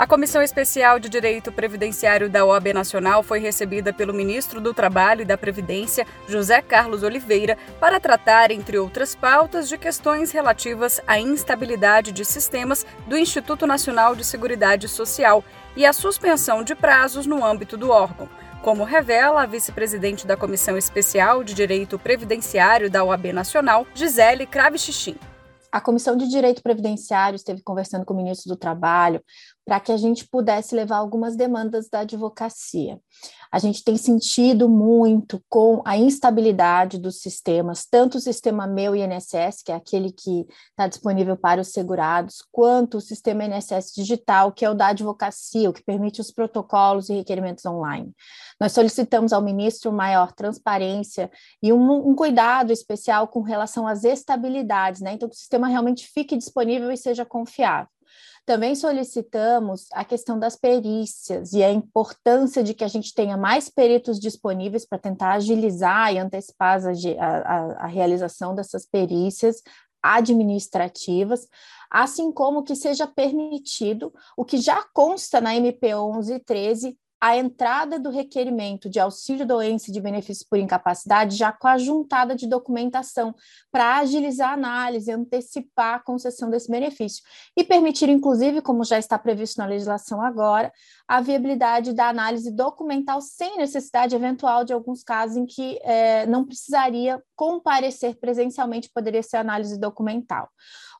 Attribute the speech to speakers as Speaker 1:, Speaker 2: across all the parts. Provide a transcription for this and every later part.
Speaker 1: A Comissão Especial de Direito Previdenciário da OAB Nacional foi recebida pelo ministro do Trabalho e da Previdência, José Carlos Oliveira, para tratar, entre outras pautas, de questões relativas à instabilidade de sistemas do Instituto Nacional de Seguridade Social e à suspensão de prazos no âmbito do órgão. Como revela a vice-presidente da Comissão Especial de Direito Previdenciário da OAB Nacional, Gisele Kravichichin.
Speaker 2: A Comissão de Direito Previdenciário esteve conversando com o ministro do Trabalho para que a gente pudesse levar algumas demandas da advocacia. A gente tem sentido muito com a instabilidade dos sistemas, tanto o sistema meu INSS, que é aquele que está disponível para os segurados, quanto o sistema INSS digital, que é o da advocacia, o que permite os protocolos e requerimentos online. Nós solicitamos ao ministro maior transparência e um, um cuidado especial com relação às estabilidades, né? Então, que o sistema realmente fique disponível e seja confiável. Também solicitamos a questão das perícias e a importância de que a gente tenha mais peritos disponíveis para tentar agilizar e antecipar a, a, a realização dessas perícias administrativas, assim como que seja permitido o que já consta na MP 11 e 13 a entrada do requerimento de auxílio doença e de benefícios por incapacidade já com a juntada de documentação para agilizar a análise, antecipar a concessão desse benefício e permitir, inclusive, como já está previsto na legislação agora, a viabilidade da análise documental sem necessidade eventual de alguns casos em que é, não precisaria comparecer presencialmente, poderia ser análise documental.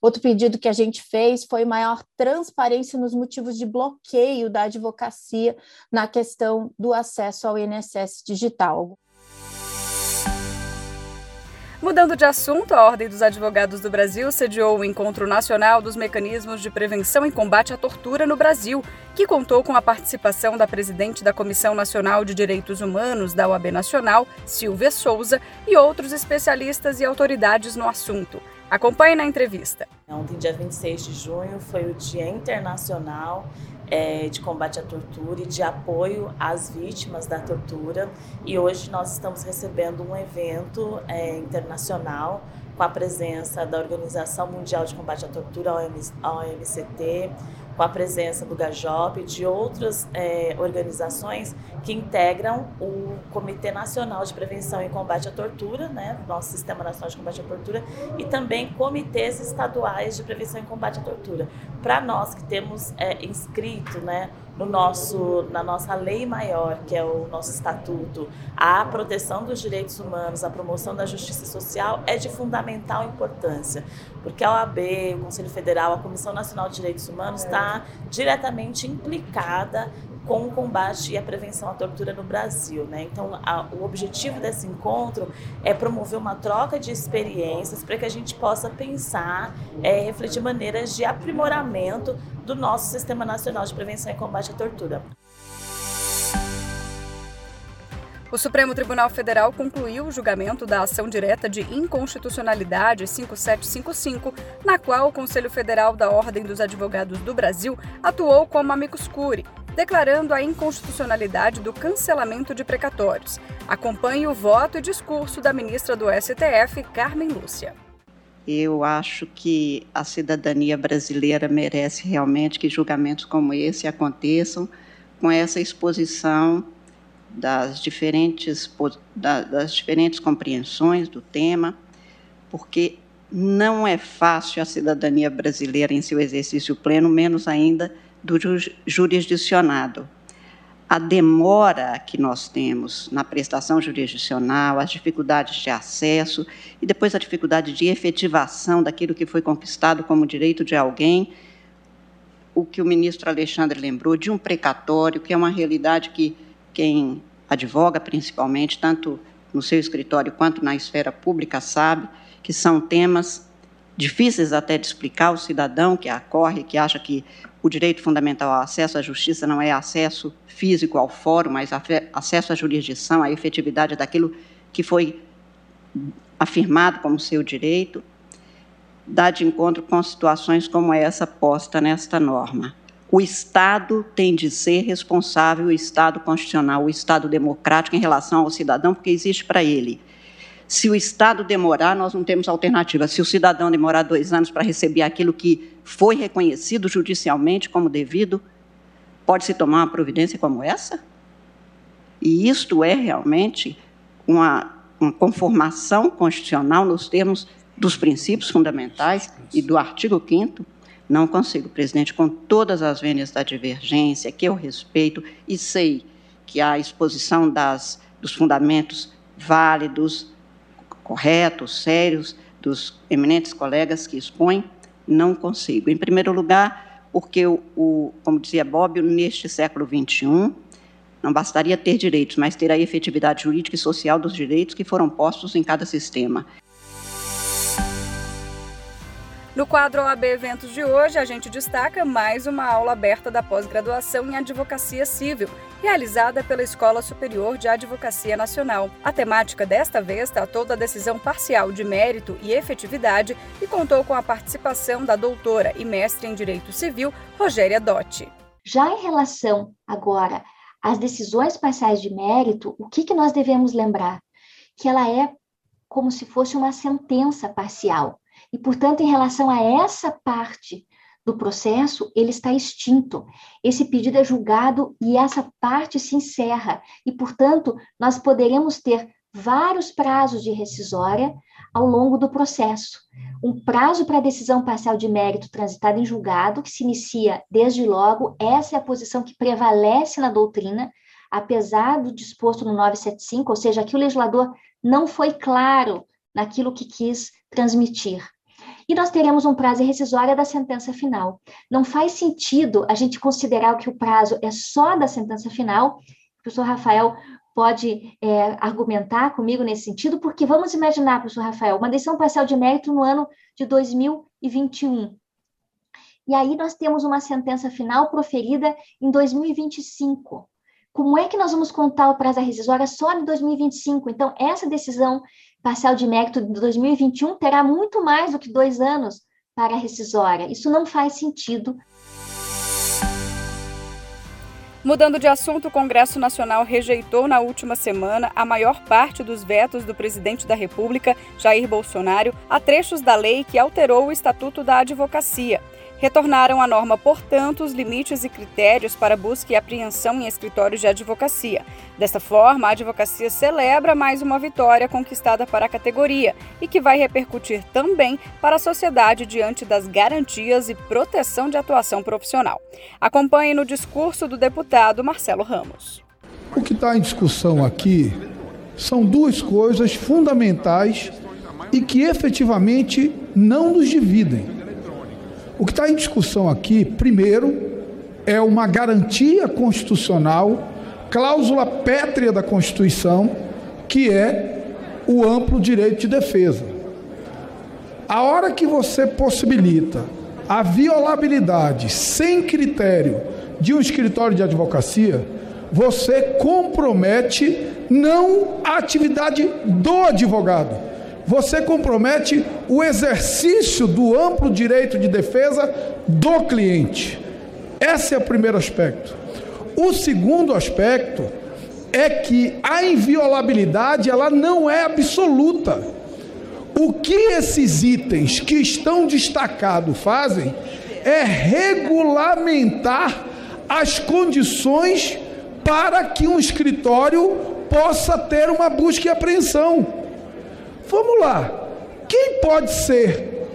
Speaker 2: Outro pedido que a gente fez foi maior transparência nos motivos de bloqueio da advocacia na questão do acesso ao INSS digital.
Speaker 1: Mudando de assunto, a Ordem dos Advogados do Brasil sediou o Encontro Nacional dos Mecanismos de Prevenção e Combate à Tortura no Brasil, que contou com a participação da presidente da Comissão Nacional de Direitos Humanos da OAB Nacional, Silvia Souza, e outros especialistas e autoridades no assunto. Acompanhe na entrevista.
Speaker 3: Ontem, dia 26 de junho, foi o Dia Internacional é, de Combate à Tortura e de apoio às vítimas da tortura. E hoje nós estamos recebendo um evento é, internacional com a presença da Organização Mundial de Combate à Tortura, a OMCT, com a presença do GAJOP e de outras é, organizações que integram o Comitê Nacional de Prevenção e Combate à Tortura, né, nosso Sistema Nacional de Combate à Tortura, e também comitês estaduais de prevenção e combate à tortura. Para nós que temos é, inscrito né, no nosso, na nossa lei maior, que é o nosso estatuto, a proteção dos direitos humanos, a promoção da justiça social é de fundamental importância, porque a OAB, o Conselho Federal, a Comissão Nacional de Direitos Humanos está diretamente implicada com o combate e a prevenção à tortura no Brasil. Né? Então, a, o objetivo desse encontro é promover uma troca de experiências para que a gente possa pensar, é, refletir maneiras de aprimoramento do nosso Sistema Nacional de Prevenção e Combate à Tortura.
Speaker 1: O Supremo Tribunal Federal concluiu o julgamento da ação direta de inconstitucionalidade 5755, na qual o Conselho Federal da Ordem dos Advogados do Brasil atuou como amicus curiae, declarando a inconstitucionalidade do cancelamento de precatórios. Acompanhe o voto e discurso da ministra do STF, Carmen Lúcia.
Speaker 4: Eu acho que a cidadania brasileira merece realmente que julgamentos como esse aconteçam com essa exposição das diferentes, das diferentes compreensões do tema, porque não é fácil a cidadania brasileira em seu exercício pleno, menos ainda do jurisdicionado. A demora que nós temos na prestação jurisdicional, as dificuldades de acesso e depois a dificuldade de efetivação daquilo que foi conquistado como direito de alguém, o que o ministro Alexandre lembrou de um precatório, que é uma realidade que quem advoga, principalmente, tanto no seu escritório quanto na esfera pública, sabe que são temas difíceis até de explicar ao cidadão que acorre, que acha que o direito fundamental ao acesso à justiça não é acesso físico ao fórum, mas acesso à jurisdição, à efetividade daquilo que foi afirmado como seu direito. dá de encontro com situações como essa posta nesta norma. O Estado tem de ser responsável, o Estado constitucional, o Estado democrático em relação ao cidadão, porque existe para ele. Se o Estado demorar, nós não temos alternativa. Se o cidadão demorar dois anos para receber aquilo que foi reconhecido judicialmente como devido, pode-se tomar uma providência como essa? E isto é realmente uma, uma conformação constitucional nos termos dos princípios fundamentais e do artigo 5 não consigo, presidente, com todas as vênias da divergência, que eu respeito e sei que a exposição das, dos fundamentos válidos, corretos, sérios, dos eminentes colegas que expõem, não consigo. Em primeiro lugar, porque, o, o como dizia Bob, neste século XXI, não bastaria ter direitos, mas ter a efetividade jurídica e social dos direitos que foram postos em cada sistema.
Speaker 1: No quadro OAB Eventos de hoje, a gente destaca mais uma aula aberta da pós-graduação em Advocacia Civil, realizada pela Escola Superior de Advocacia Nacional. A temática desta vez tratou da decisão parcial de mérito e efetividade e contou com a participação da doutora e mestre em Direito Civil, Rogéria Dotti.
Speaker 5: Já em relação agora às decisões parciais de mérito, o que, que nós devemos lembrar? Que ela é como se fosse uma sentença parcial e, portanto, em relação a essa parte do processo, ele está extinto. Esse pedido é julgado e essa parte se encerra. E, portanto, nós poderemos ter vários prazos de rescisória ao longo do processo. Um prazo para decisão parcial de mérito transitada em julgado, que se inicia desde logo, essa é a posição que prevalece na doutrina, apesar do disposto no 975, ou seja, que o legislador não foi claro naquilo que quis transmitir e nós teremos um prazo rescisório da sentença final. Não faz sentido a gente considerar que o prazo é só da sentença final. O professor Rafael pode é, argumentar comigo nesse sentido, porque vamos imaginar, professor Rafael, uma decisão parcial de mérito no ano de 2021. E aí nós temos uma sentença final proferida em 2025. Como é que nós vamos contar o prazo rescisória só em 2025? Então, essa decisão parcial de mérito de 2021 terá muito mais do que dois anos para a rescisória. Isso não faz sentido.
Speaker 1: Mudando de assunto, o Congresso Nacional rejeitou na última semana a maior parte dos vetos do presidente da República, Jair Bolsonaro, a trechos da lei que alterou o Estatuto da Advocacia. Retornaram à norma, portanto, os limites e critérios para busca e apreensão em escritórios de advocacia. Desta forma, a advocacia celebra mais uma vitória conquistada para a categoria e que vai repercutir também para a sociedade diante das garantias e proteção de atuação profissional. Acompanhe no discurso do deputado Marcelo Ramos.
Speaker 6: O que está em discussão aqui são duas coisas fundamentais e que efetivamente não nos dividem. O que está em discussão aqui, primeiro, é uma garantia constitucional, cláusula pétrea da Constituição, que é o amplo direito de defesa. A hora que você possibilita a violabilidade sem critério de um escritório de advocacia, você compromete não a atividade do advogado, você compromete o exercício do amplo direito de defesa do cliente. Esse é o primeiro aspecto. O segundo aspecto é que a inviolabilidade ela não é absoluta. O que esses itens que estão destacados fazem é regulamentar as condições para que um escritório possa ter uma busca e apreensão. Vamos lá. Quem pode ser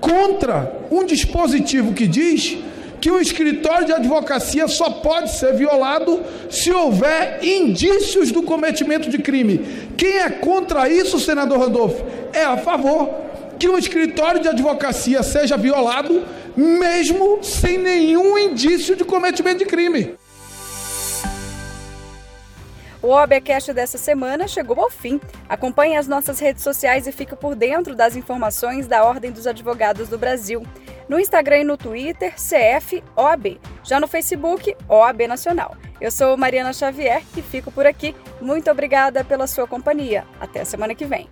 Speaker 6: contra um dispositivo que diz que o escritório de advocacia só pode ser violado se houver indícios do cometimento de crime? Quem é contra isso, senador Randolfo? É a favor que um escritório de advocacia seja violado, mesmo sem nenhum indício de cometimento de crime.
Speaker 1: O OABcast dessa semana chegou ao fim. Acompanhe as nossas redes sociais e fique por dentro das informações da Ordem dos Advogados do Brasil. No Instagram e no Twitter, CFOAB. Já no Facebook, OAB Nacional. Eu sou Mariana Xavier e fico por aqui. Muito obrigada pela sua companhia. Até semana que vem.